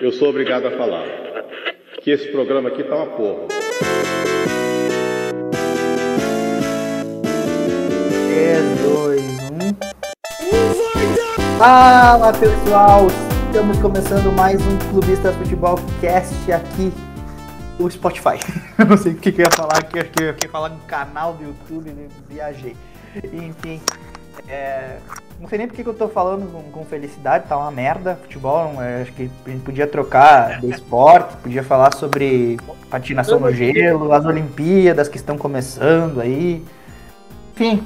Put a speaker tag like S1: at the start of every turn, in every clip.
S1: Eu sou obrigado a falar que esse programa aqui tá uma porra.
S2: 3, 2, 1. Fala pessoal! Estamos começando mais um Clubista Futebol Cast aqui no Spotify. Eu não sei o que, que eu ia falar aqui, acho que eu ia falar no canal do YouTube, né? viajei. Enfim, é, não sei nem porque que eu tô falando com, com felicidade, tá uma merda. Futebol, é, acho que a gente podia trocar de esporte, podia falar sobre patinação no gelo, as Olimpíadas que estão começando aí. Enfim,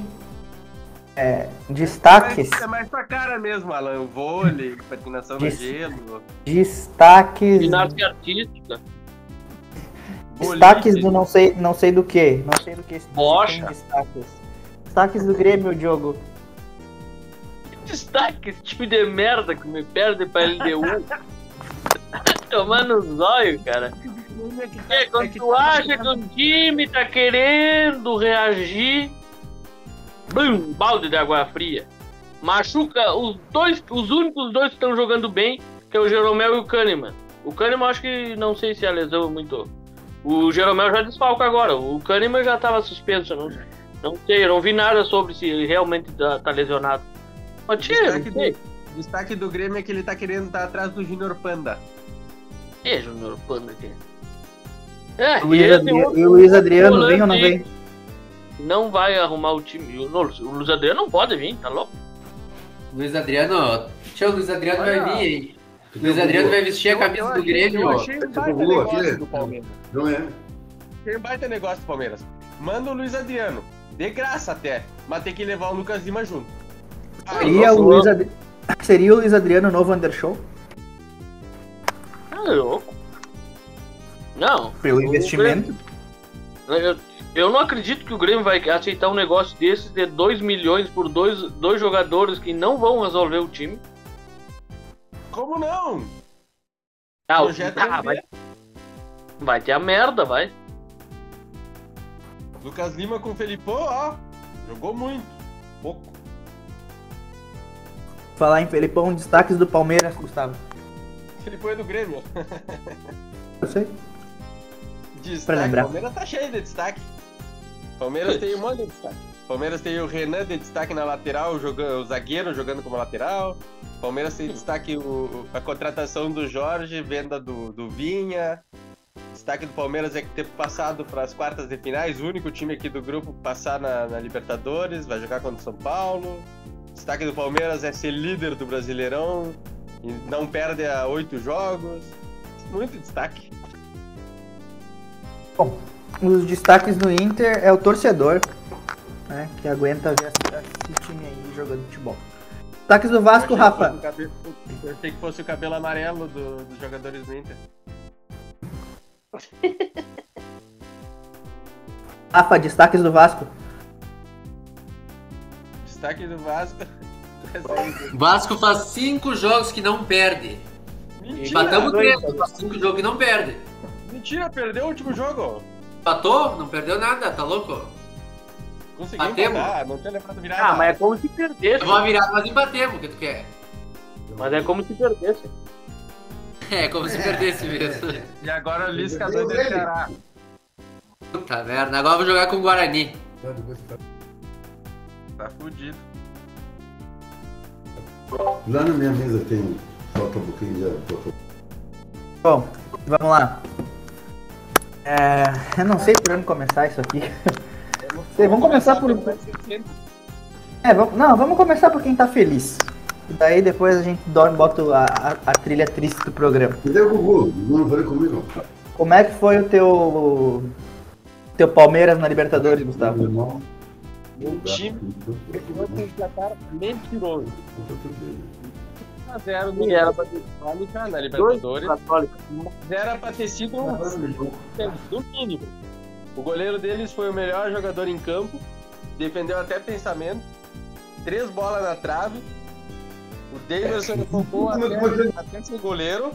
S2: é, destaques.
S3: É mais pra cara mesmo, Alan. Vôlei, patinação no gelo.
S2: Destaques.
S4: Ginástica artística.
S2: Destaques do não sei, não sei do que. Não sei do que. Destaques. Destaques do Grêmio, Diogo.
S4: Destaque esse tipo de merda que me perde pra LDU. Tomar no zóio, cara. É, quando tu acha que o time tá querendo reagir, bum, balde de água fria. Machuca os dois, os únicos dois que estão jogando bem, que é o Jeromel e o Kahneman. O Kahneman acho que não sei se a lesão é muito. O Jeromel já desfalca agora. O Kahneman já tava suspenso, não, não sei, eu não vi nada sobre se ele realmente tá, tá lesionado. Tira,
S3: Destaque do, destaque do Grêmio é que ele tá querendo estar atrás do Junior Panda.
S4: É, Júnior Panda aqui. É,
S2: O Luiz, Adri-
S4: outro
S2: o Luiz Adriano vem ou não vem?
S4: Não vai arrumar o time. O, o Luiz Adriano não pode vir, tá louco?
S5: Luiz Adriano, tchau, Luiz Adriano
S3: Olha.
S5: vai vir, hein? Luiz Adriano vai vestir a camisa do Grêmio,
S3: Eu
S5: ó.
S3: achei um baita negócio do Palmeiras.
S6: Não é?
S3: Achei um baita negócio do Palmeiras. Manda o Luiz Adriano. De graça até. Mas tem que levar o Lucas Lima junto. Ah,
S2: Seria o, Luiz Adri- Seria o Luiz Adriano o novo Undershow?
S4: Tá louco. Não.
S2: Pelo investimento?
S4: Grêmio- Eu, eu não acredito que o Grêmio vai aceitar um negócio desses de 2 milhões por dois, dois jogadores que não vão resolver o time.
S3: Como não?
S4: Ah, o-
S3: Projeto
S4: ah, vai, vai ter a merda, vai.
S3: Lucas Lima com o Felipão, ó. Jogou muito. Pouco.
S2: Falar em Felipão, destaques do Palmeiras, Gustavo.
S3: Felipão é do Grêmio.
S2: Eu sei.
S3: Destaque.
S2: lembrar.
S3: Palmeiras tá cheio de destaque. Palmeiras tem um monte de destaque. Palmeiras tem o Renan de destaque na lateral, jogando, o zagueiro jogando como lateral. Palmeiras tem destaque o- a contratação do Jorge, venda do, do Vinha. Destaque do Palmeiras é que ter passado para as quartas de finais, o único time aqui do grupo passar na, na Libertadores, vai jogar contra o São Paulo. Destaque do Palmeiras é ser líder do Brasileirão e não perde a oito jogos. Muito destaque.
S2: Bom, os destaques do Inter é o torcedor, né? Que aguenta ver esse, esse time aí jogando futebol. Destaques do Vasco,
S3: Eu que
S2: Rafa.
S3: cabelo- Eu achei que fosse o cabelo amarelo do- dos jogadores do Inter.
S2: Rafa, destaques do Vasco.
S3: Destaque do Vasco.
S5: Vasco faz cinco jogos que não perde.
S3: Mentira!
S5: Empatamos três, faz cinco jogos que não perde.
S3: Mentira, perdeu o último jogo.
S5: Empatou? Não perdeu nada, tá louco?
S3: Conseguiu
S5: Batemos.
S3: empatar, não tinha lembrado virar.
S4: Ah, mas é como se perdesse.
S5: Levou uma virada, mas empatemos, o que tu quer?
S4: Mas é como se perdesse.
S5: É, como se perdesse mesmo.
S3: E agora o Lisca do Ceará.
S5: Puta merda, agora eu vou jogar com o Guarani.
S3: Tá fudido.
S6: Lá na minha mesa tem falta um pouquinho de
S2: Bom, vamos lá. É, eu não sei por onde começar isso aqui. Sei, vamos começar por. É, vamos, não, vamos começar por quem tá feliz. Daí depois a gente dorme e bota a, a, a trilha triste do programa.
S6: Cadê o Gugu? Não falei comigo.
S2: Como é que foi o teu. Teu Palmeiras na Libertadores, Gustavo?
S6: Irmão.
S3: O time ficou com um placar mentiroso. 1x0 no
S4: era
S3: pra ter na
S4: Dois
S3: Libertadores. era pra ter sido um do mínimo. O goleiro deles foi o melhor jogador em campo, defendeu até pensamento, três bolas na trave. O Davidson roubou até, até ser goleiro.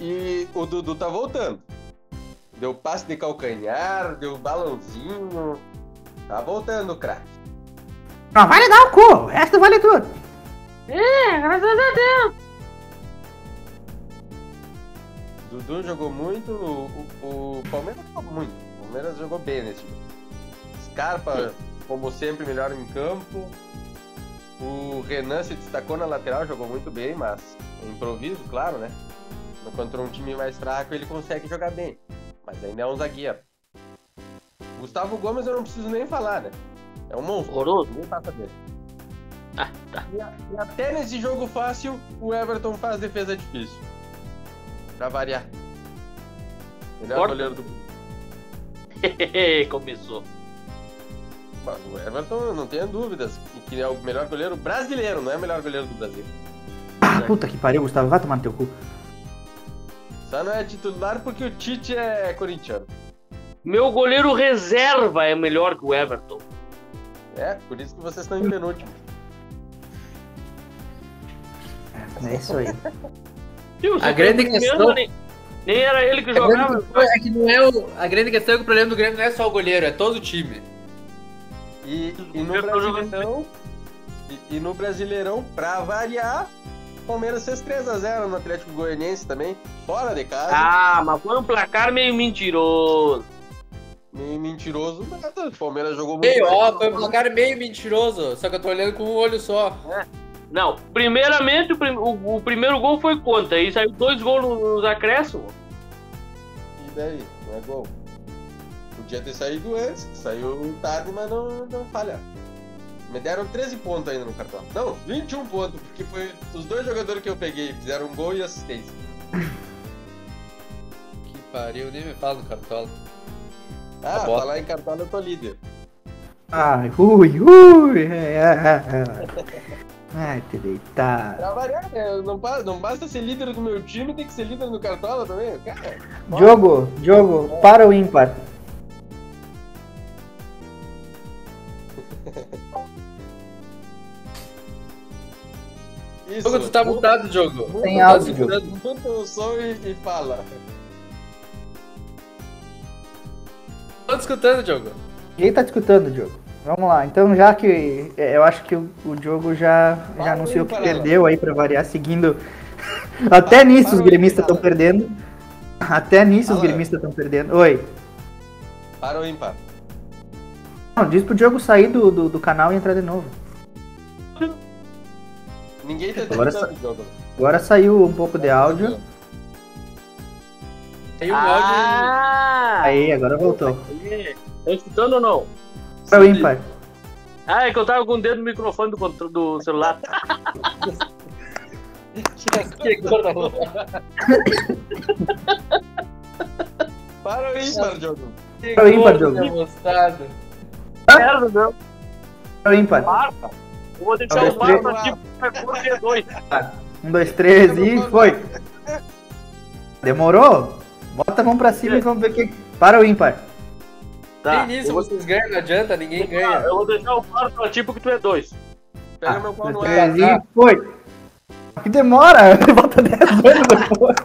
S3: E o Dudu tá voltando. Deu passe de calcanhar, deu balãozinho. Tá voltando, craque.
S2: Não, vale dar o cu, o resto vale tudo.
S4: É, graças a Deus.
S3: Dudu jogou muito, o, o- o Palmeiras jogou muito. O Palmeiras jogou bem nesse jogo. Scarpa, como sempre, melhor em campo. O Renan se destacou na lateral, jogou muito bem, mas é improviso, claro, né? Contra um time mais fraco, ele consegue jogar bem. Mas ainda é um zagueiro. Gustavo Gomes eu não preciso nem falar, né? É um monstro.
S4: Horroroso.
S3: Nem passa dele.
S4: Ah, tá.
S3: E, a- e até nesse jogo fácil, o Everton faz defesa difícil. Pra variar. Melhor
S4: Corta.
S3: goleiro do
S4: Começou.
S3: Bom, O Everton, eu não tenho dúvidas, que- que é o melhor goleiro brasileiro, não é o melhor goleiro do Brasil.
S2: Ah, puta que pariu, Gustavo. Vai tomar no teu cu.
S3: Só não é titular porque o Tite é corintiano.
S4: Meu goleiro reserva é melhor que o Everton.
S3: É, por isso que vocês estão em penúltimo.
S2: É isso aí.
S4: Viu,
S5: A grande questão-
S4: nem, nem era ele que
S5: A grande
S4: jogava.
S5: questão é que não é o, a grande questão é que o problema do Grêmio não é só o goleiro, é todo o time.
S3: E, e no Brasileirão, e, e no Brasileirão, pra variar, o Palmeiras fez 3x0 no Atlético Goianiense também, fora de casa.
S4: Ah, mas foi um placar meio mentiroso.
S3: Meio mentiroso, nada. O Palmeiras jogou muito
S5: Meio,
S3: bem.
S5: ó, foi um placar meio mentiroso, só que eu tô olhando com um olho só.
S4: Não, primeiramente o, prim- o- o primeiro gol foi contra, aí saiu dois gols no- nos acréscimos.
S3: E daí? Não é gol. Podia ter saído antes, saiu tarde, mas não, não falha. Me deram 13 pontos ainda no cartão. Não, 21 pontos, porque foi os dois jogadores que eu peguei, fizeram um gol e assistência.
S5: Que pariu, nem me fala no cartola.
S3: Ah,
S5: bota.
S3: falar em cartola eu tô líder.
S2: Ai, ui, ui. é, é, é. Ai, te deitar.
S3: Pra variar, né? Não, não basta ser líder do meu time, tem que ser líder no cartola também. Cara,
S2: Diogo, Diogo, para o ímpar.
S3: isso.
S5: Jogo, tu tá mutado, jogo.
S3: muda-
S2: Tem áudio,
S3: Muda o som e, e fala.
S5: Tô te escutando, jogo.
S2: Ninguém tá escutando, Diogo. Vamos lá. Então, já que é, eu acho que o, o Diogo já, já
S3: Para
S2: anunciou que
S3: para
S2: perdeu aí pra variar, seguindo. Até nisso os
S3: para
S2: gremistas estão
S3: para.
S2: perdendo. Até nisso os
S3: Fala.
S2: gremistas estão perdendo. Oi.
S3: Para o ímpar.
S2: Não, diz pro Diogo sair do, do, do canal e entrar de novo.
S3: Ninguém tá
S2: Agora
S3: tentando o jogo.
S2: Agora saiu um pouco de áudio.
S5: Tem um áudio.
S4: Ah!
S2: Aí, agora voltou.
S4: Aí, Tá escutando ou não?
S2: Para o ímpar.
S4: Ah, é que eu tava com o dedo no microfone do, do celular. que gorda louca.
S3: Para o ímpar, jogo.
S5: Que
S2: Para o ímpar,
S5: demonstrado.
S4: Merda, meu.
S2: Para o ímpar.
S4: Marca. Eu vou deixar
S2: Dois,
S4: o Marca
S3: três.
S4: aqui pra correr dois.
S2: Um, dois, três e foi. Demorou? Bota a mão pra cima e vamos ver quem. Para o ímpar.
S4: Tá.
S5: Nem nisso vocês ganham, não adianta, ninguém ganha.
S4: eu vou deixar o Marca pra ti porque tu é dois.
S3: Pega
S2: Ah,
S3: meu pau no
S2: e foi. Que demora? Bota 10 anos depois.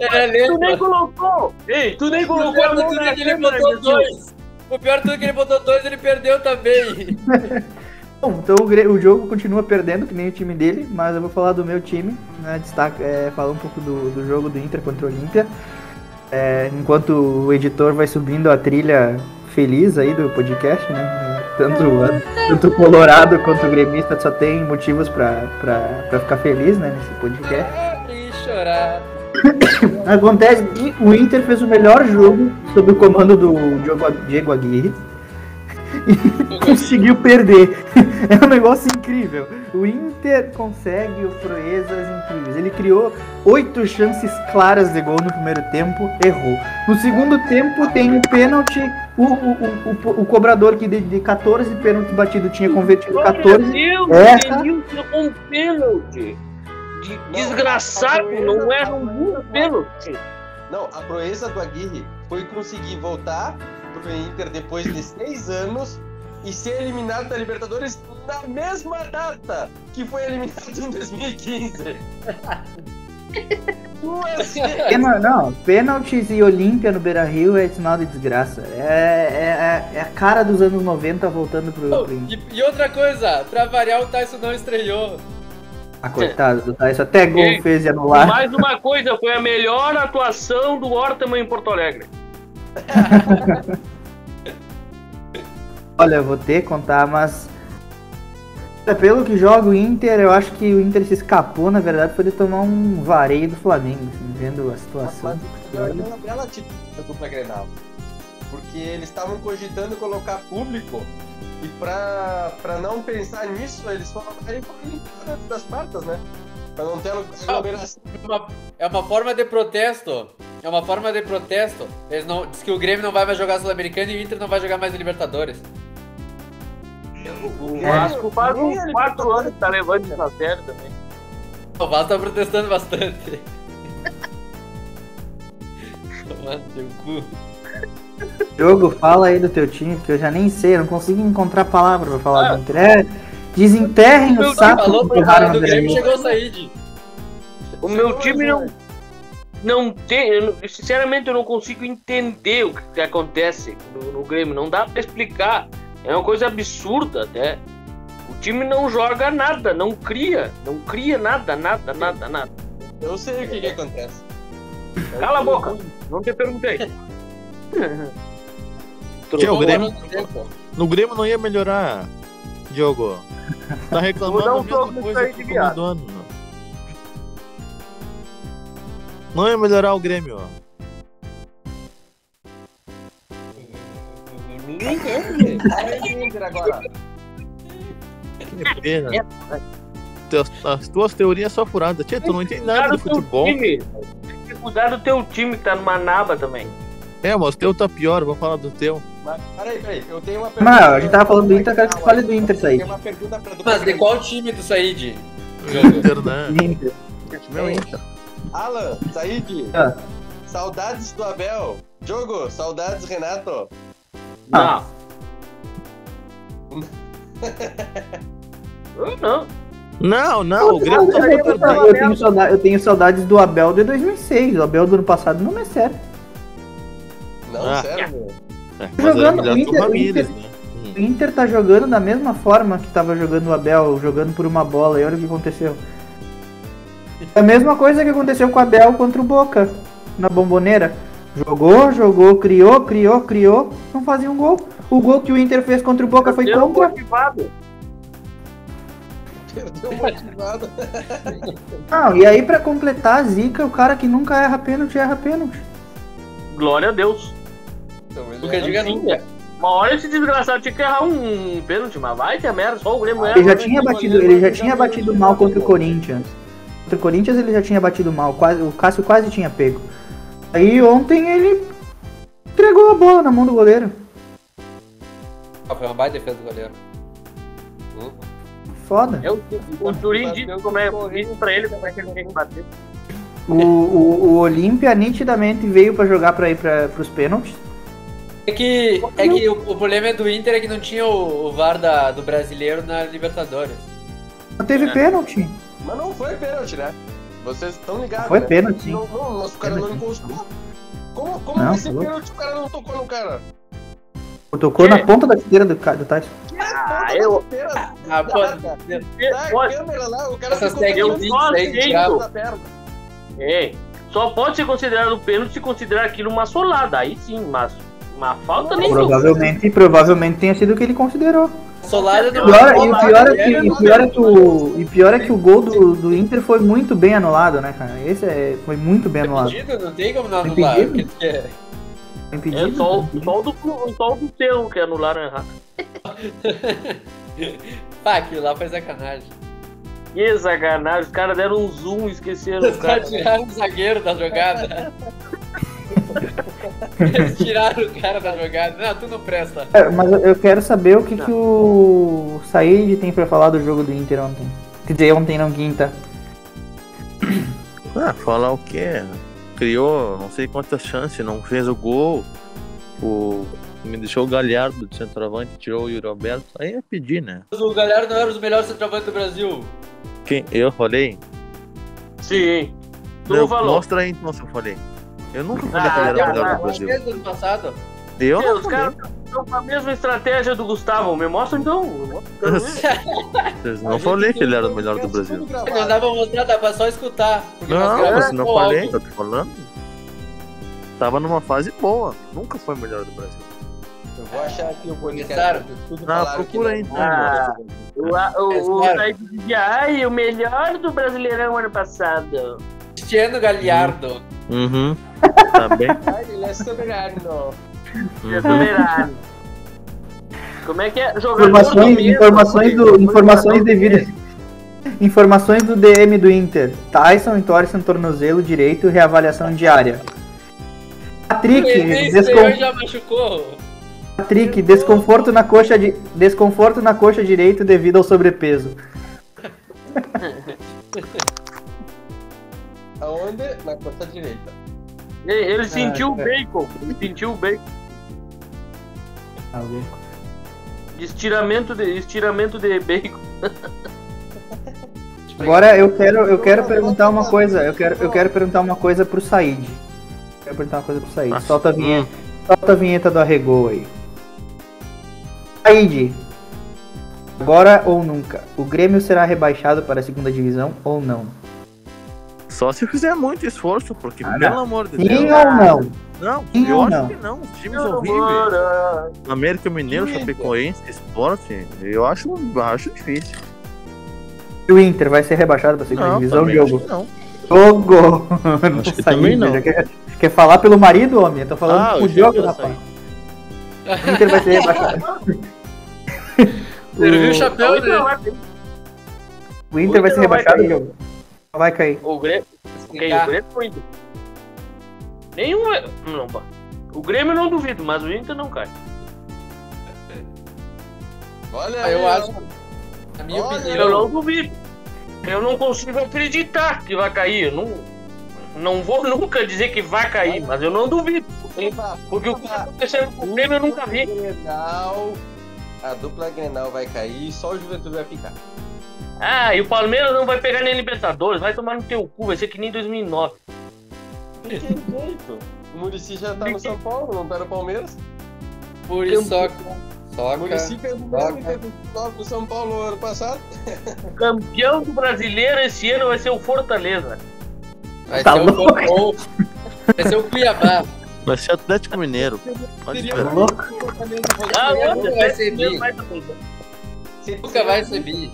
S5: É
S4: Tu nem
S5: lento.
S4: colocou! Ei, tu nem
S5: O
S4: colocou
S5: pior
S4: a
S5: de
S4: mão
S5: tudo
S4: na
S5: é que ele botou dois. O pior de tudo é que ele botou dois ele perdeu também.
S2: Bom, então o jogo continua perdendo, que nem o time dele, mas eu vou falar do meu time, né? Destaca, é, falar um pouco do, do jogo do Inter contra o Olímpia. É, enquanto o editor vai subindo a trilha feliz aí do podcast, né? Tanto, tanto o Colorado quanto o gremista só tem motivos pra, pra, pra ficar feliz, né? Nesse podcast.
S5: E chorar.
S2: Acontece que o Inter fez o melhor jogo sob o comando do Diego Aguirre e conseguiu perder. É um negócio incrível. O Inter consegue proezas incríveis. Ele criou oito chances claras de gol no primeiro tempo, errou. No segundo tempo tem o pênalti. O, o, o, o, o cobrador que de, de 14 pênaltis batidos tinha convertido 14.
S4: Meu Deus, um pênalti. De- Desgraçado, não erra um pênalti.
S3: Não, a proeza do Aguirre foi conseguir voltar pro Inter depois de seis anos e ser eliminado da Libertadores na mesma data que foi eliminado em 2015. Duas vezes.
S2: Pena- não, pênaltis e Olímpia no Beira Rio é sinal de desgraça. É, é, é a cara dos anos 90 voltando pro, pro Inter.
S5: E, e outra coisa, pra variar o Tyson não estreou.
S2: Ah, coitado do Tyson. Até gol
S4: Ei,
S2: fez e anular.
S4: Mais uma coisa, foi a melhor atuação do Hortman em Porto Alegre.
S2: Olha, eu vou ter que contar, mas. Olha, Pelo que joga o Inter, eu acho que o Inter se escapou, na verdade, foi de tomar um vareio do Flamengo, assim, vendo a situação.
S3: Foi uma bela Grenal. Porque eles estavam cogitando colocar público e pra, pra não pensar nisso, eles foram e foram das quartas, né? Pra não ter aglomeração.
S5: É uma, é uma forma de protesto. É uma forma de protesto. Eles não, diz que o Grêmio não vai mais jogar Sul-Americano e o Inter não vai jogar mais Libertadores.
S4: O
S2: É.
S4: Vasco faz uns
S3: ele
S4: quatro
S3: foi
S4: anos que tá levando isso a sério também.
S5: O Vasco tá protestando bastante. Tomando seu cu.
S2: Jogo, fala aí do teu time, que eu já nem sei, eu não consigo encontrar palavra pra falar
S4: Ah.
S2: do Inter. É, desenterrem
S5: Meu
S2: o saco
S5: falou
S2: que
S5: pro
S2: empurraram
S5: cara
S2: no
S5: do Grêmio chegou o Said.
S4: O meu time não, não tem. eu sinceramente, eu não consigo entender o que, que acontece no, no Grêmio. Não dá pra explicar. É uma coisa absurda até. O time não joga nada, não cria. Não cria nada, nada, nada, nada.
S3: Eu sei o que, que acontece.
S4: Cala a boca, não te perguntei.
S7: Que é o Grêmio?
S5: No
S7: Grêmio não ia melhorar, Diogo. Tá reclamando
S4: um
S7: a mesma coisa
S4: aí
S7: que o. Não ia melhorar o Grêmio.
S3: Ninguém quer. Inter agora.
S7: Que pena. Teus- as tuas teorias só furadas. Tia, tu não entende nada
S4: do
S7: futebol.
S4: time. Tem que cuidar do teu time que tá numa naba também.
S7: É, mas o teu tá pior, vou falar do teu.
S3: Mas, peraí, peraí. Eu tenho uma pergunta.
S2: Mas a gente tava falando do Inter, eu quero que você fale do Inter, Said.
S3: tenho uma pergunta pra
S5: Mas de qual time do Said?
S7: Inter, né?
S2: Inter.
S7: Meu Inter.
S3: Alan, Said.
S2: Ah.
S3: Saudades do Abel. Diogo, saudades, Renato.
S2: Ah.
S4: Não. Eu não.
S7: Não, não, o Grêmio tá
S2: Eu eu tenho saudade- eu tenho saudades do Abel de 2006. O Abel do ano passado não é sério.
S3: Não,
S7: Ah.
S3: sério.
S7: É,
S2: Jogando, o Inter-
S7: Ramírez,
S2: o
S7: né?
S2: O Inter tá jogando da mesma forma que tava jogando o Abel, jogando por uma bola. E olha o que aconteceu. É a mesma coisa que aconteceu com o Abel contra o Boca, na bomboneira. Jogou, jogou, criou, criou, criou, não fazia um gol. O gol que o Inter fez contra o Boca foi
S4: Perdeu
S2: contra.
S4: motivado.
S3: Perdeu motivado.
S2: Não, e aí pra completar a zica, o cara que nunca erra pênalti, erra pênalti.
S4: Glória a Deus.
S5: Nunca diga nunca.
S4: Uma hora esse desgraçado tinha que errar um pênalti, mas vai ter merda, só o Grêmio erra.
S2: Ele já
S3: mas
S2: tinha batido, ele já tinha batido mal contra o. Corinthians. Contra o Corinthians ele já tinha batido mal, quase, o Cássio quase tinha pego. Aí ontem ele entregou a bola na mão do goleiro.
S5: Ah, Foi uma baita defesa do goleiro.
S2: Foda.
S4: É o, Turim disse como é, disse pra ele como é que ele tem que bater.
S2: O, o, o Olímpia nitidamente veio pra jogar pra ir pra, pros pênaltis.
S5: É que, é que o, o problema é do Inter é que não tinha o, o VAR da, do brasileiro na Libertadores.
S2: Não teve
S4: É.
S2: pênalti.
S3: Mas não foi pênalti, né? Vocês estão ligados,
S2: Foi
S3: né?
S2: pênalti.
S3: Não, não, mas o cara não encostou. Como, como
S2: Não,
S3: vai ser
S2: foi louco.
S3: pênalti se o cara não tocou no cara?
S2: Tocou na ponta da esteira do, do Tyson.
S4: Ah, eu-
S5: Ah, pô,
S3: Dá a
S4: Pode,
S3: câmera lá, o cara ficou
S5: técnicas
S3: pegando
S4: só aceito. é, só pode ser considerado pênalti se considerar aquilo uma solada. Aí sim, mas uma falta nem
S2: Provavelmente, provavelmente tenha sido o que ele considerou.
S5: Solada não
S2: Pior,
S5: é
S2: e o pior é que, e o pior é que o, e pior é que o gol do, do Inter foi muito bem anulado, né, cara? Esse é, foi muito bem anulado.
S5: impedido, não tem como não anular.
S2: Impedido?
S5: é-
S4: É
S2: Impedido.
S4: só, o- só, o do, só o do seu que anularam errado.
S5: Pá, aquilo lá foi sacanagem.
S4: Que sacanagem, os caras deram um zoom e esqueceram
S5: Os
S4: o cara.
S5: caras tiraram o zagueiro da jogada. Eles tiraram o cara da jogada. Não, tu não presta.
S2: É, mas eu- quero saber o que, que o Said tem pra falar do jogo do Inter ontem. Quer dizer, ontem não quinta.
S7: Ah, falar o quê? Criou não sei quantas chances, não fez o gol. O... Me deixou o Galhardo de centroavante, tirou o Yuri Alberto. Aí é pedir, né?
S5: O Galhardo não era os melhores centroavantes do Brasil.
S7: Quem? Eu falei?
S4: Sim. Tu
S7: Não,
S4: falou.
S7: Mostra aí então se eu falei. Eu nunca falei
S4: Ah,
S7: que ele era o
S4: já,
S7: melhor do Brasil.
S5: O ano passado.
S7: Eu não
S4: Os caras estão com a mesma estratégia do Gustavo. Me mostra então.
S7: Eu não falei que ele era o melhor do Brasil.
S5: Não dá pra mostrar, dá pra só escutar.
S7: Não, mas não falei, tô te falando. Tava numa fase boa. Nunca foi o melhor do Brasil.
S3: Eu vou achar aqui o podcast. Tudo
S7: Ah, procura aí,
S3: não-
S7: então.
S4: Ah, o, a- o, o dizia, ai, o melhor do Brasileirão ano passado.
S5: Cristiano Galhardo.
S7: Uhum. Tá bem.
S3: Ai, ele é soberano.
S7: Uhum.
S4: Soberano. Como é que é? Jogador
S2: Informações,
S4: do
S2: informações, do, informações devidas. Informações do DM do Inter. Tyson entorce no tornozelo direito, reavaliação diária. Patrick, descon-
S5: senhor já machucou.
S2: Patrick, desconforto na coxa de desconforto na coxa direito devido ao sobrepeso.
S3: Aonde? Na costa direita.
S4: Ele, ele sentiu o
S2: é.
S4: bacon. Ele sentiu o bacon. De estiramento de, estiramento de bacon.
S2: Agora eu quero eu quero perguntar uma coisa, eu quero eu quero perguntar uma coisa pro Said. Eu quero perguntar uma coisa pro Said.
S7: Nossa,
S2: Solta a vinheta, solta a vinheta do Arregou aí. Said. Agora ou nunca, o Grêmio será rebaixado para a segunda divisão ou não?
S7: Só se fizer muito esforço, porque,
S2: Ah,
S7: pelo
S2: não.
S7: amor de
S2: Sim
S7: Deus.
S2: ou não?
S7: Não,
S2: Sim
S7: eu acho
S2: não?
S7: que não. Os times horríveis. América Mineiro, Chapecoense, Esporte, eu acho, acho difícil.
S2: E o Inter vai ser rebaixado para a segunda divisão, Diogo?
S7: não.
S2: Diogo!
S7: Acho que
S2: Said,
S7: também não.
S2: Quer, quer falar pelo marido, homem? Eu tô falando
S7: Ah,
S2: com o Diogo, rapaz. O Inter vai ser rebaixado.
S5: Serviu o
S2: o,
S5: chapéu, né?
S2: o Inter vai ser rebaixado. Diogo? Vai cair.
S4: O Grêmio. Quem? O Grêmio ou o Inter? Nenhum. é- Não, pá. o Grêmio eu não duvido, mas o Inter não cai.
S3: Olha
S5: Ah,
S3: aí,
S5: Eu
S3: ó.
S5: acho. Na minha
S3: Olha,
S4: Eu
S5: opinião.
S4: não duvido. Eu não consigo acreditar que vai cair. Eu não, não vou nunca dizer que vai cair, mas eu não duvido. Porque o que tá acontecendo com o Grêmio eu nunca vi.
S3: Grenal, a dupla Grenal vai cair, só o Juventude vai ficar.
S4: Ah, e o Palmeiras não vai pegar nem Libertadores, vai tomar no teu cu, vai ser que nem 2009.
S3: Que jeito? O Murici já tá no São Paulo, não tá no Palmeiras?
S5: Por isso, soca.
S3: O
S5: Soca.
S3: Murici fez o mesmo que fez no São Paulo ano passado.
S4: Campeão do brasileiro esse ano vai ser o Fortaleza.
S5: Vai
S2: Tá
S5: ser o
S2: louco?
S5: Cocô. Vai ser o Cuiabá.
S7: Vai ser Atlético Mineiro. Pode
S3: Seria
S7: esperar.
S2: louco.
S4: Ah,
S5: Nunca vai ser bi. Nunca vai ser bi.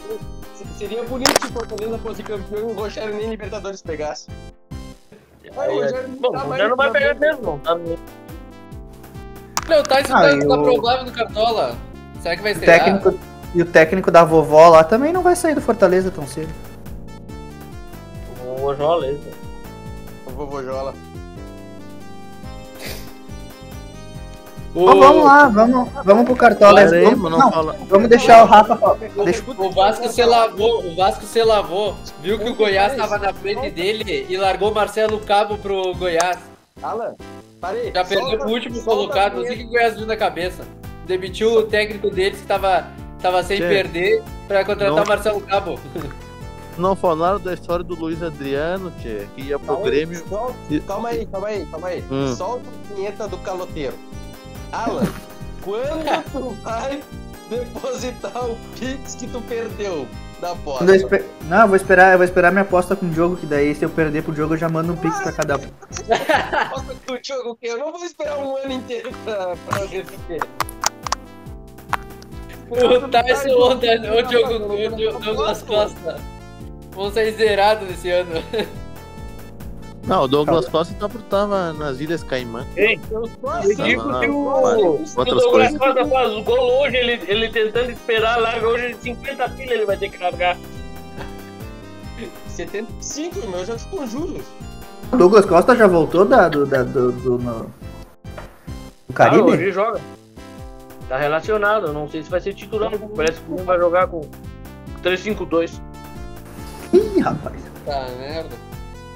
S3: Seria bonito se o Fortaleza fosse campeão e o Rogério nem Libertadores pegasse. Aí, o Rogério
S4: Bom,
S3: tá
S4: o já não vai pegar mesmo, não. Tá no-
S5: Meu, o Tyson
S2: Ah,
S5: tá, tá
S2: o-
S5: problema no Cartola. Será que vai
S2: O
S5: ser?
S2: técnico, e o técnico da vovó lá também não vai sair do Fortaleza tão cedo.
S4: O Joleza.
S3: O
S5: O,
S2: Então vamos lá, vamos, vamos pro Cartola.
S7: Aí,
S2: Vamos,
S7: não, fala.
S2: vamos deixar o Rafa falar.
S5: o- o Vasco se lavou, o Vasco se lavou. Viu que o Goiás tava na frente dele e largou o Marcelo Cabo pro Goiás.
S3: Alan, parei.
S5: Já perdeu
S3: Solta-
S5: pro último colocado, não sei o que o Goiás viu na cabeça. Demitiu o técnico deles que tava, tava sem
S7: Che.
S5: perder pra contratar
S7: Não.
S5: o Marcelo Cabo.
S7: Não falaram da história do Luiz Adriano, tchê, que ia pro
S3: Calma aí,
S7: Grêmio.
S3: solta- Calma aí, calma aí, calma aí.
S7: Hum.
S3: Solta a vinheta do caloteiro. Alan, quando tu vai depositar o Pix que tu perdeu da aposta?
S2: Quando eu espe- Não, eu vou esperar, eu vou esperar minha aposta com o jogo, que daí se eu perder pro jogo eu já mando um pix pra cada um.
S3: Aposta com o jogo que eu não vou esperar um ano inteiro pra, pra receber.
S5: O Tyson ou o Dan- o Diogo o Diogo- Douglas Costa vão sair zerados esse ano.
S7: Não, o Douglas Costa tava, tava nas Ilhas Caimã.
S3: Tô
S4: Eu digo que o, o
S7: Outras
S4: Douglas
S7: coisas.
S4: Costa faz o gol hoje, ele, ele tentando esperar, larga hoje 50 pilhas ele vai ter que largar.
S3: 75, o meu já ficou juros.
S2: O Douglas Costa já voltou da, do, da, do, do, no- do
S4: Ah,
S2: Caribe?
S4: hoje ele joga. Tá relacionado, não sei se vai ser titular, parece que o vai jogar com 3-5-2.
S2: Ih, rapaz.
S5: Tá, merda.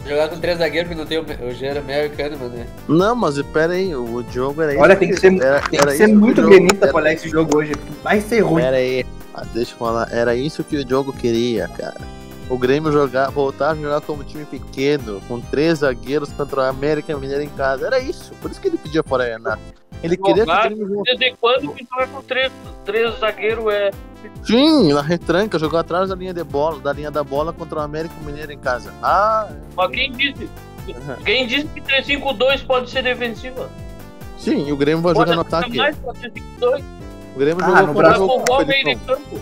S5: Jogar com três zagueiros porque não tem o, o Jeromel e o Kahneman, né?
S7: Não, mas pera aí, o jogo era
S2: Olha,
S7: isso
S2: tem que ser,
S7: era-
S2: tem
S7: era
S2: que ser muito
S7: o jogo-
S2: gremista
S7: era-
S2: pra olhar esse jogo hoje. Vai ser ruim.
S7: Pera aí, Ah, deixa eu falar, era isso que o jogo queria, cara. O Grêmio jogar, voltar a jogar como time pequeno, com três zagueiros contra o América Mineiro em casa. Era isso, por isso que ele pedia fora a Renato. Ele queria que o
S4: Jogar,
S7: Grêmio jogasse.
S4: Desde quando que joga com três, três zagueiros é.
S7: Sim, na retranca, jogou atrás da linha de bola, da linha da bola contra o América Mineiro em casa. Ah,
S4: Mas quem disse? Quem disse que 3-5-2 pode ser defensiva?
S7: sim, e o Grêmio vai
S4: Pode
S7: jogar no ataque.
S4: mais, pode ser 5-2.
S7: O Grêmio
S2: Ah,
S7: jogou
S2: no
S7: com
S2: braço-
S7: o
S4: o
S7: Felipão.
S4: de campo.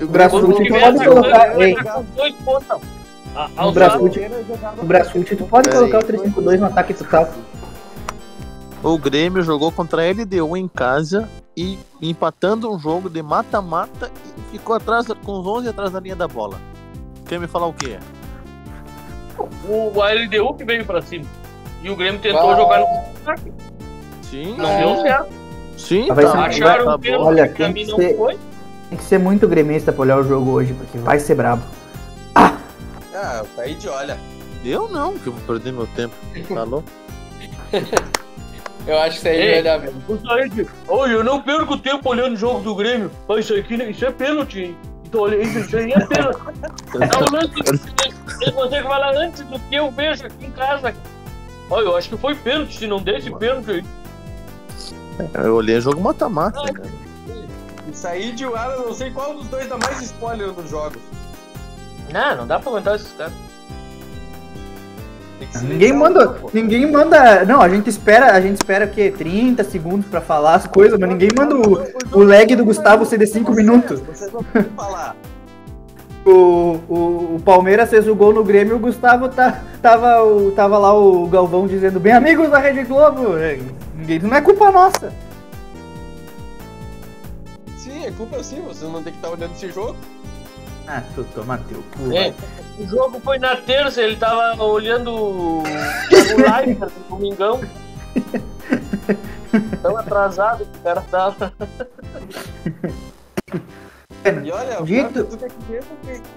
S7: O
S4: Quando
S2: tu pode colocar-
S4: jogar
S2: no Brasfoot, tu pode colocar o 352 no ataque total.
S7: O Grêmio jogou contra a LDU em casa e empatando um jogo de mata-mata e ficou atrás com os 11 atrás da linha da bola. Quer me falar o quê?
S4: O a LDU que veio pra cima. E o Grêmio tentou
S5: Ah.
S4: jogar no ataque.
S7: Sim,
S4: Não
S5: É.
S4: deu certo.
S7: sim, tá,
S2: ser-
S4: Acharam
S7: tá.
S2: Olha, tem que
S4: não
S2: ser-
S4: foi.
S2: Tem que ser muito gremista pra olhar o jogo hoje, porque vai ser brabo.
S3: Ah, tá aí de olha.
S7: Eu não, que eu vou perder meu tempo. Tá louco?
S5: Eu acho que isso aí
S4: Ei.
S5: vai dar mesmo.
S4: O Olha, eu não perco tempo olhando o jogo do Grêmio. Mas isso aqui isso é pênalti, hein? Então, olha, isso, isso aí é pênalti. É um lance que falar antes do que eu vejo aqui em casa. Olha, eu acho que foi pênalti. Se não desse pênalti aí.
S7: Eu olhei jogo mata-mata. né?
S3: E sair de Uara, eu não sei qual dos dois dá mais spoiler nos jogos.
S4: Não, não dá pra aguentar esses caras.
S2: Ninguém manda, ninguém manda. Não, a gente espera, a gente espera o quê? 30 segundos pra falar as coisas, mas ninguém manda o, o lag do Gustavo ser de 5 minutos.
S3: Vocês podem falar.
S2: O, o, o Palmeiras fez o gol no Grêmio, o Gustavo tá, tava, o, tava lá o Galvão dizendo bem amigos da Rede Globo. É, Ninguém, não é culpa nossa.
S3: Sim, é culpa sim, vocês não tem que estar olhando esse jogo.
S2: Ah, tu toma teu cu.
S4: É, o jogo foi na terça, ele tava olhando o o live do Domingão. Tão atrasado que o cara tava.
S3: E olha, o
S2: Dito-
S3: tudo é que mesmo,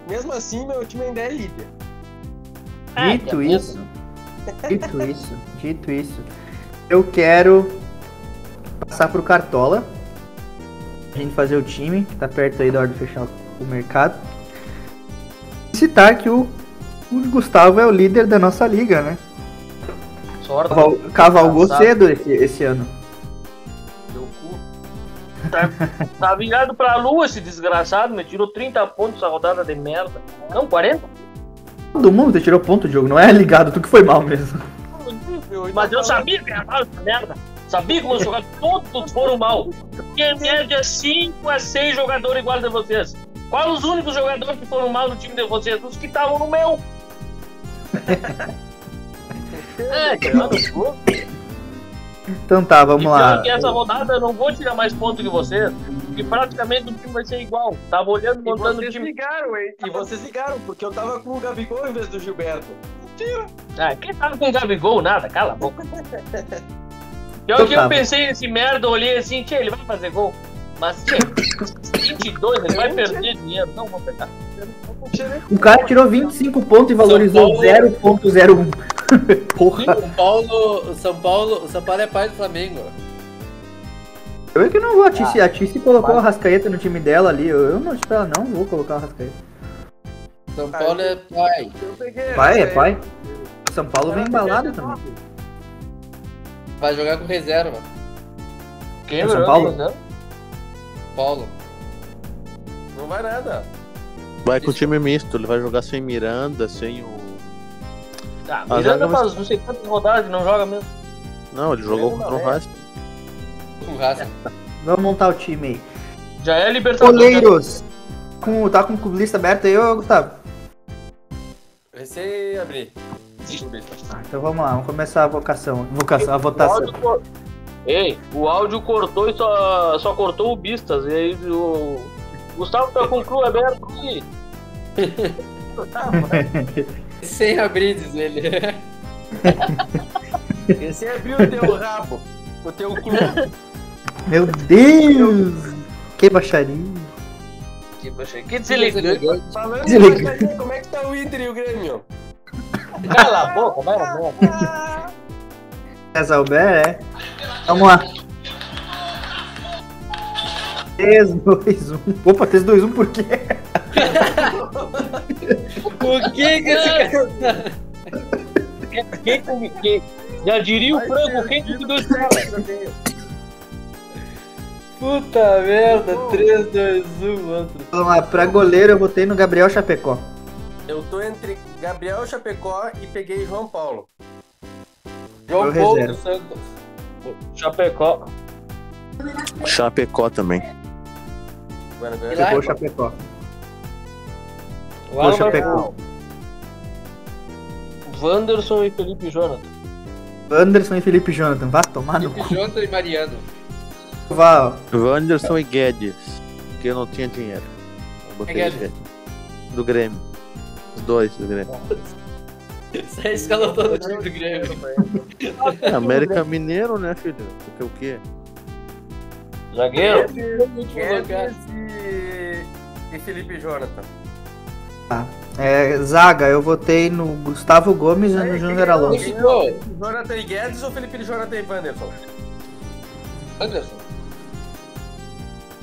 S3: mesmo assim meu time ainda é líder.
S2: Dito isso, dito isso, dito isso, eu quero passar pro Cartola. A gente fazer o time, que tá perto aí da hora de fechar o mercado. Citar que o, o Gustavo é o líder da nossa liga, né?
S4: Sorte.
S2: Caval- Cavalgou
S4: Engraçado.
S2: cedo esse, esse ano.
S4: Deu cu. Tá, tá virado pra lua esse desgraçado, me tirou 30 pontos essa rodada de merda. Não, 40?
S2: Todo mundo te tirou ponto, Diogo. Não é ligado, tu que foi mal mesmo.
S4: Mas eu sabia que ia mal essa merda. Sabia que meus jogadores todos foram mal. Porque em média 5 a 6 jogadores iguais de vocês. Quais os únicos jogadores que foram mal no time de vocês? Os que estavam no meu. É, tirando o gol.
S2: Então tá, vamos
S4: E
S2: lá.
S4: que essa rodada eu não vou tirar mais pontos que vocês. Porque praticamente o time vai ser igual. Tava olhando,
S3: E
S4: montando o
S3: vocês
S4: time.
S3: ligaram, hein? E vocês ligaram, porque eu tava com o Gabigol em vez do Gilberto. Mentira!
S4: Ah, quem tava com o Gabigol? Nada, cala a boca. Pior
S2: Eu
S4: que eu
S2: tava.
S4: pensei nesse merda, eu olhei assim, tchê, ele vai fazer gol. Mas, tchê, 22, ele vai perder dinheiro. Não vou pegar.
S2: O cara tirou 25 pontos e valorizou
S5: São Paulo-
S2: 0.01. Porra.
S5: São Paulo, o São Paulo, São Paulo é pai do Flamengo.
S2: Eu é que não vou. A Tice, a Tice colocou a Rascaeta no time dela ali. Eu, eu não, tipo, ela não vou colocar a Rascaeta.
S5: São Paulo é pai.
S2: Pai, é pai. São Paulo vem embalado também.
S5: Vai jogar com reserva.
S4: Quem,
S2: É São? Paulo?
S4: Não?
S5: Paulo.
S3: Não vai nada.
S7: Vai com o time misto, ele vai jogar sem Miranda, sem o.
S4: Ah,
S7: Ah,
S4: Miranda
S7: não-
S4: faz não sei quantas rodadas, não joga mesmo.
S7: Não, ele jogou contra o Racing.
S5: Com raça.
S2: Vamos montar o time aí.
S4: Já é Libertadores.
S2: Goleiros. Com, tá com o lista aberta aí, ô Gustavo?
S5: Recém abri.
S2: Ah, então vamos lá, vamos começar a vocação. Vocação, a
S4: O
S2: votação.
S4: Ei, o áudio cortou e só, só cortou o Bistas. E aí o Gustavo tá com o cru aberto aí.
S5: Sem abrir, diz ele.
S3: Esse abriu o teu rabo. O teu clube.
S2: Meu Deus! Que baixaria.
S4: Que, poxa, que deselegante.
S3: Falando baixaria, como é que tá o Inter e o Grêmio?
S4: Cala a boca, vai na merda.
S2: Casalber, é. Vamos lá. 3, 2, 1. Opa, 3, 2, 1 por quê?
S5: Por que que esse cara...
S4: Quem, quem, quem, já diria o Franco, quem convidou esse cara?
S5: Puta merda, 3, 2, 1, outro.
S2: Vamos lá, pra goleiro eu votei no Gabriel Chapecó.
S3: Eu tô entre Gabriel Chapecó e peguei João Paulo.
S5: João
S2: Eu
S5: Paulo Santos.
S4: Chapecó.
S7: Chapecó também.
S5: E lá?
S2: Chapecó.
S5: O
S2: Chapecó.
S4: Wanderson e Felipe Jonathan.
S2: Anderson e Felipe Jonathan. Vá tomar no
S5: Felipe
S2: cu.
S5: Jonathan e Mariano.
S2: Vá.
S7: Wanderson e Guedes, porque eu não tinha dinheiro. Eu botei
S5: é
S7: Guedes. Do Grêmio. Os dois do Grêmio.
S5: Você escalou todo o time do Grêmio.
S7: É, América Mineiro, né, filho? Porque o quê?
S4: Zagueiro?
S3: Guedes e... e Felipe Jonathan.
S2: É, zaga, eu votei no Gustavo Gomes e no Júnior Alonso.
S5: ficou?
S3: Jonathan e Guedes ou Felipe Jonathan e Wanderson?
S5: Anderson.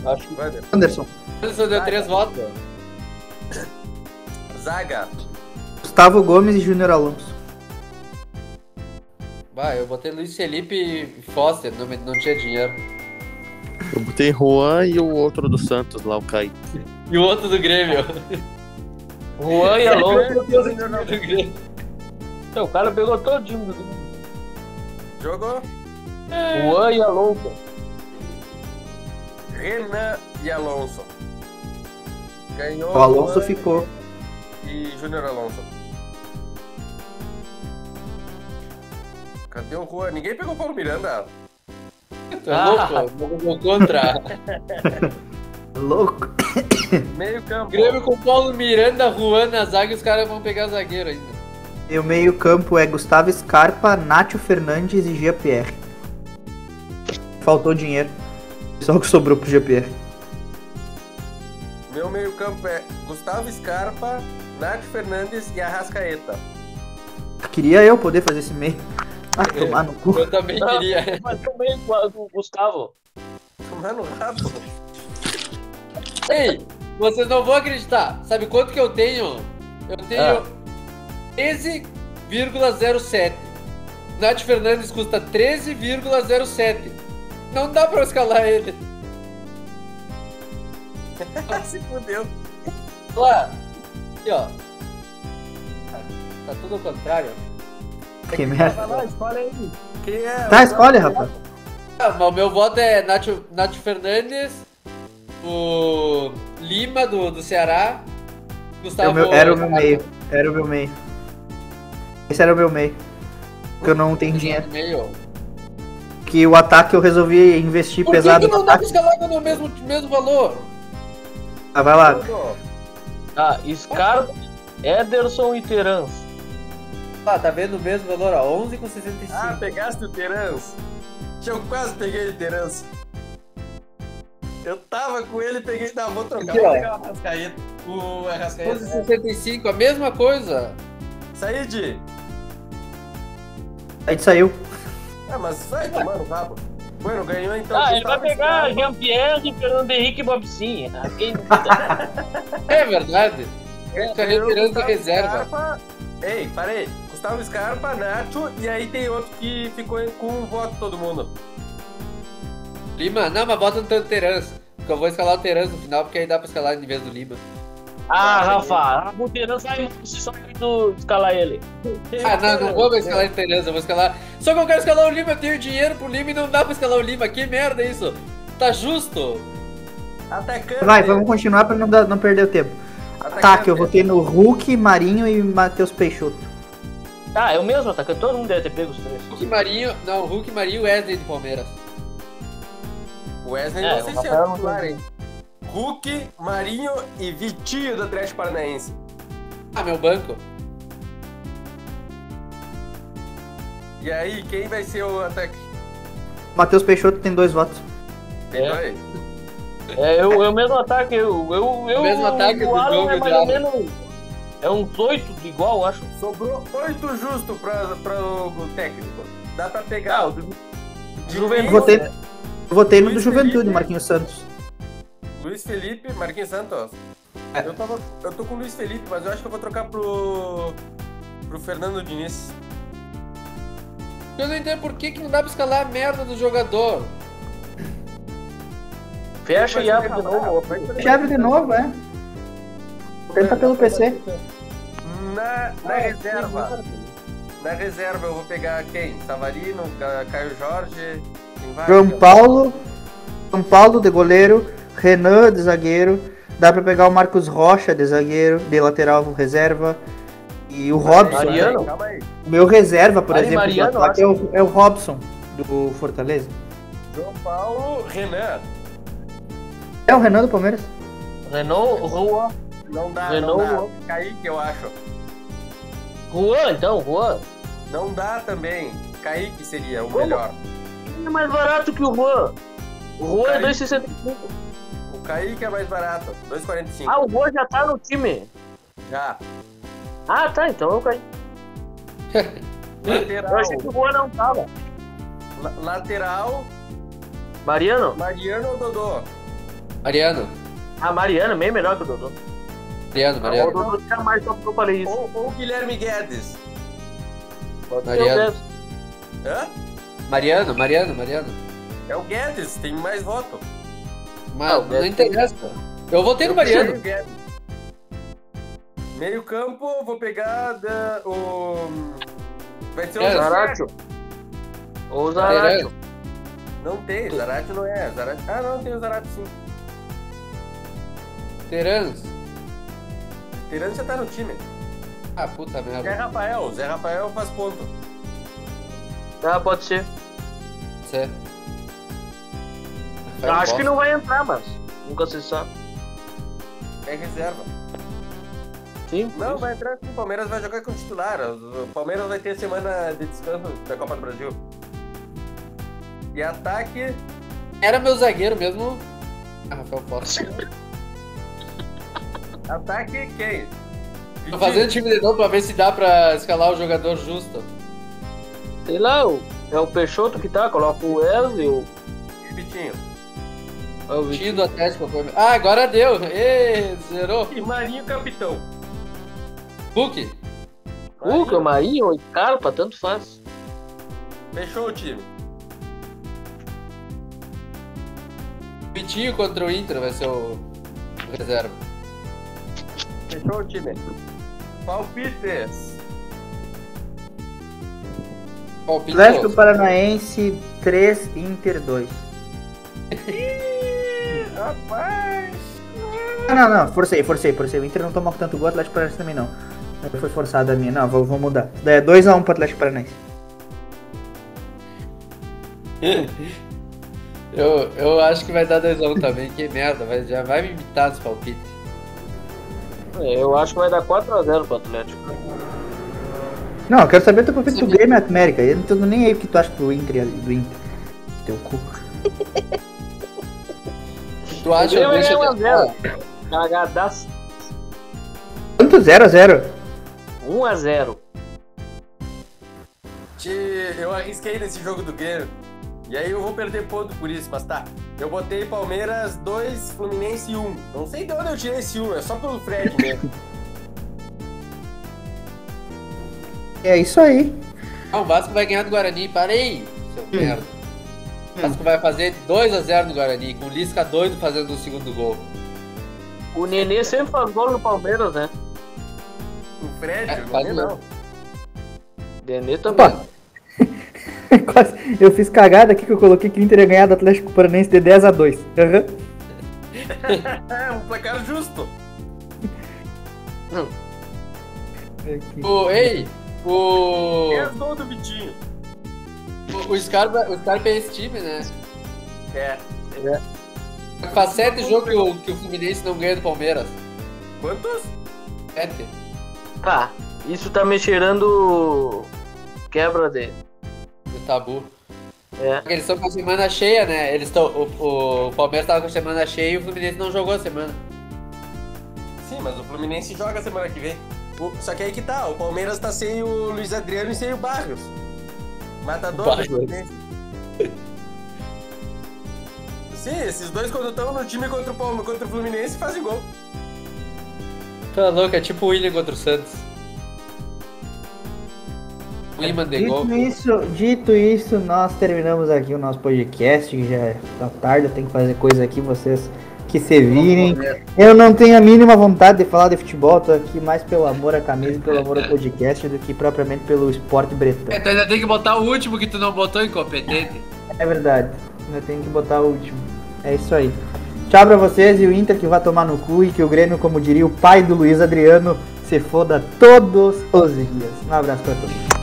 S4: Acho que
S3: Wanderson.
S2: Anderson.
S5: Anderson deu 3 votos.
S3: Zaga.
S2: Gustavo Gomes e Júnior Alonso.
S5: Vai, eu botei Luiz Felipe e Foster, não, não tinha dinheiro.
S7: Eu botei Juan e o outro do Santos lá, o Kaique.
S5: E o outro do Grêmio.
S4: Juan e Alonso.
S5: do Grêmio.
S4: Então, o cara pegou todinho do Grêmio.
S3: Jogou.
S4: Juan e Alonso.
S3: Renan e Alonso. Ganhou
S2: O Alonso
S3: Juan
S2: ficou.
S3: E Júnior Alonso. Cadê o Juan? Ninguém pegou o Paulo Miranda.
S5: Tu é louco? Vou contra.
S2: Louco.
S3: Meio campo.
S5: Grêmio com Paulo Miranda, Juan na zaga e os caras vão pegar zagueiro ainda.
S2: E o meio campo é Gustavo Scarpa, Nátio Fernandes e Jean-Pierre. Faltou dinheiro. Só o que sobrou pro Jean-Pierre.
S3: Meu meio campo é Gustavo Scarpa, Nath Fernandes e Arrascaeta.
S2: Queria eu poder fazer esse meio. Ah, tomar no cu.
S5: Eu também
S4: Não.
S5: queria.
S4: Mas também com o Gustavo.
S3: Tomar no rabo.
S5: Ei, vocês não vão acreditar. Sabe quanto que eu tenho? Eu tenho
S4: Ah.
S5: 13,07. Nath Fernandes custa 13,07. Não dá pra escalar ele.
S3: Se fudeu.
S5: Lá. Aqui, ó. Tá tudo ao contrário.
S2: Que merda.
S3: Vai lá, escolhe aí. Quem é?
S2: Tá, escolhe, rapaz.
S5: Ah, mas o meu voto é Nath, Nath Fernandes, o Lima do, do Ceará,
S2: É
S5: Gustavo.
S2: meu- era o meu meio. Era o meu meio. Esse era o meu meio. Porque eu não tenho dinheiro.
S5: Meio.
S2: Que o ataque eu resolvi investir
S5: Por que,
S2: pesado
S5: que
S2: no
S5: não dá pra
S2: ataque.
S5: escalar quando é o mesmo, mesmo valor?
S2: Ah, vai lá.
S4: Ah, Scarpa, Ederson e Terans.
S5: Ah, tá vendo o mesmo valor, ó, 11 com 65.
S3: Ah, pegaste o Terans? Eu quase peguei o Terans. Eu tava com ele e peguei. Não, vou trocar.
S5: Aqui,
S3: Vou pegar o Arrascaeta. O
S5: 11
S3: Arrascaeta.
S5: 65, a mesma coisa.
S3: Said.
S2: Aí saiu.
S3: Ah, mas vai tomar no rabo. Bueno, ganhou então.
S4: Ah, ele vai pegar. Jean-Pierre, Fernando Henrique e Bob Sim. Ah, Quem?
S5: É verdade. Tá
S3: Ganhou
S5: retirando
S3: Gustavo
S5: reserva.
S3: Ei, parei. Gustavo Scarpa, Nacho e aí tem outro que ficou com um voto todo mundo.
S5: Lima, não, mas bota no teu Terans. Porque eu vou escalar o Terans no final, porque aí dá pra escalar em vez do Lima.
S4: Ah, Rafa, o Terans sai só do escalar ele.
S5: Ah, não, não vou mais escalar em Terans, eu vou escalar. Só que eu quero escalar o Lima, eu tenho dinheiro pro Lima e não dá pra escalar o Lima. Que merda é isso? Tá justo?
S3: Atacante.
S2: Vai, vamos continuar pra não, dar- não perder o tempo.
S3: Atacante.
S2: Ataque, eu votei no Hulk, Marinho e Matheus Peixoto.
S4: Ah, é o mesmo atacante, todo mundo deve ter pego os três.
S5: Hulk Marinho, não, Hulk Marinho e Wesley do Palmeiras.
S3: O Wesley
S4: É,
S3: não sei se é titular, hein? Hulk, Marinho e Vitinho do Atlético Paranaense.
S5: Ah, meu banco.
S3: E aí, quem vai ser o ataque?
S2: Matheus Peixoto tem dois votos.
S3: Tem
S4: É.
S3: dois?
S4: É, eu, é o mesmo ataque, eu, eu, eu
S5: O mesmo ataque
S4: o
S5: do
S4: Alan
S5: jogo
S4: é
S5: de
S4: mais ou menos. É uns oito igual, acho.
S3: Sobrou oito justo pra, pra o técnico. Dá pra pegar.
S4: Ah,
S3: o
S4: Juventude.
S2: Votei, eu votei no do Juventude,
S3: Felipe.
S2: Marquinhos Santos.
S3: Luiz Felipe, Marquinhos Santos.
S2: É.
S3: Eu, tava, eu tô com o Luiz Felipe, mas eu acho que eu vou trocar pro. pro Fernando Diniz.
S5: Eu não entendo por que, que não dá pra escalar a merda do jogador.
S4: Fecha e abre de novo.
S2: Já abre de novo, é. Tenta pelo PC.
S3: Na, na reserva. Na reserva eu vou pegar quem? Savarino, Ca- Caio Jorge.
S2: João. Paulo. São Paulo de goleiro. Renan de zagueiro. Dá pra pegar o Marcos Rocha de zagueiro, de lateral reserva. E o Robson.
S4: Mariano?
S3: Calma aí.
S2: O meu reserva, por
S4: Mari-
S2: exemplo,
S4: Mariano,
S2: é o, é o Robson, do Fortaleza.
S3: João Paulo, Renan.
S2: É o Renan do Palmeiras?
S4: Renault, Juan.
S3: Não dá,
S4: Renault,
S3: não dá. Kaique, eu acho.
S4: Juan, então, Juan.
S3: Não dá também. Kaique seria o
S4: Como?
S3: melhor.
S4: Quem é mais barato que o Juan? O Juan é
S3: Kaique.
S4: 2,65.
S3: O Kaique é mais barato. 2,45.
S4: Ah, o Juan já tá no time.
S3: Já.
S4: Ah, tá, então eu caí. Eu
S3: Lateral.
S4: achei que o Juan não tava.
S3: La- lateral,
S4: Mariano?
S3: Mariano ou Dodô?
S5: Mariano.
S4: Ah, Mariano, bem melhor que o Dodô.
S5: Mariano,
S4: O
S5: Mariano.
S4: Dodô tinha mais só porque eu falei isso.
S3: Ou, ou Guilherme Guedes?
S5: Mariano.
S4: Eu
S3: Hã?
S5: Mariano, Mariano, Mariano.
S3: É o Guedes, tem mais voto.
S5: Mas
S4: o
S5: não
S4: Guedes.
S5: interessa. Eu votei no Mariano.
S3: Meio campo, vou pegar da, o... Vai ser o
S5: É.
S4: Zaratio. Ou Zaratio.
S5: Mariano.
S3: Não tem, Zarate não é. Zarate... Ah, não, tem o Zarate sim.
S5: Teranos.
S3: Tirando já tá no time.
S5: Ah, puta
S3: Zé
S5: merda.
S3: Rafael, Zé Rafael faz ponto.
S4: Ah, pode ser. Eu acho que não vai entrar, mas nunca se sabe.
S3: É reserva.
S4: Sim,
S3: Não, vai entrar sim. O Palmeiras vai jogar com titular. O Palmeiras vai ter semana de descanso da Copa do Brasil. E ataque,
S5: Era meu zagueiro mesmo. Ah, Rafael Costa.
S3: ataque quem?
S5: Tô fazendo time de novo pra ver se dá pra escalar o jogador justo.
S4: sei lá, é o Peixoto que tá, coloca o Wesley, o,
S3: Vitinho.
S4: é o Vitinho.
S5: do Atlético. foi- Ah, agora deu. Ê, zerou.
S3: E Marinho capitão.
S5: Hulk.
S4: Hulk, o Marinho, o Scarpa, tanto faz.
S3: Fechou o time.
S5: Vitinho contra o Inter vai ser o o reserva.
S3: Fechou o time. Palpites.
S5: Palpite.
S2: Atlético Paranaense 3, Inter 2.
S3: Rapaz.
S2: Ah, não, não, forcei, forcei, forcei. O Inter não toma tanto gol, o Atlético Paranaense também não. Foi forçada a minha. Não, vou, vou mudar. Daí é 2x1 pro Atlético Paranaense.
S5: Eu, eu acho que vai dar 2x1 também. Que merda, vai, já vai me imitar nos palpites.
S4: É, Eu acho que vai dar 4x0 pro Atlético.
S2: Não, eu quero saber teu palpite do. Grêmio e América. Eu não tô nem aí o que tu acha do Inter. Do Inter. Teu cu.
S5: Tu acha
S4: Grêmio
S5: deixa eu
S4: vai ganhar
S5: testar.
S4: Cagadaço.
S2: Quanto 0x0?
S4: 1x0.
S3: Te- Eu arrisquei nesse jogo do Grêmio. E aí eu vou perder ponto por isso, mas tá. Eu botei Palmeiras 2, Fluminense 1. Não sei de onde eu tirei esse 1, é só pelo Fred mesmo.
S2: É isso aí.
S5: Ah, o Vasco vai ganhar do Guarani. Parei, seu merda. O Vasco vai fazer 2x0 no Guarani, com o Lisca doido fazendo o segundo gol.
S4: O Nenê sempre faz gol no Palmeiras, né?
S3: O Fred,
S5: É,
S3: não
S5: faz
S3: é
S5: gol.
S3: não.
S4: O Nenê também.
S2: Opa. Quase- Eu fiz cagada aqui que eu coloquei que o Inter ia ganhar do Atlético Paranaense de 10 a 2 Aham.
S3: É, um placar justo.
S5: O, ei, o,
S3: 10 gols do Vitinho.
S5: o, o, Scarpa, o Scarpa é esse time, né?
S3: É.
S5: Faz sete jogos que o, que o Fluminense não ganha do Palmeiras.
S3: Quantos?
S5: Sete.
S4: Tá, isso tá me cheirando quebra de.
S5: Do tabu.
S4: É.
S5: Porque Eles estão com a semana cheia, né? Eles estão. O, o Palmeiras tava com a semana cheia e o Fluminense não jogou a semana.
S3: Sim, mas o Fluminense joga semana que vem. O- Só que aí que tá, o Palmeiras tá sem o Luiz Adriano e sem o Barrios. Matador do
S5: Barrios.
S3: Fluminense. Sim, esses dois quando estão no time contra o, Palme- contra o Fluminense fazem gol.
S5: Tá louco, é tipo o William contra o Santos.
S2: Dito isso, dito isso, nós terminamos aqui o nosso podcast, que já tá tarde, eu tenho que fazer coisa aqui, vocês que se virem. Eu não tenho a mínima vontade de falar de futebol, tô aqui mais pelo amor à camisa e pelo amor ao podcast do que propriamente pelo esporte
S5: É,
S2: bretão.
S5: tu ainda tem que botar o último que tu não botou, incompetente.
S2: É verdade, eu tenho que botar o último. É isso aí. Tchau pra vocês e o Inter que vai tomar no cu e que o Grêmio, como diria o pai do Luiz Adriano, se foda todos os dias. Um abraço pra todos.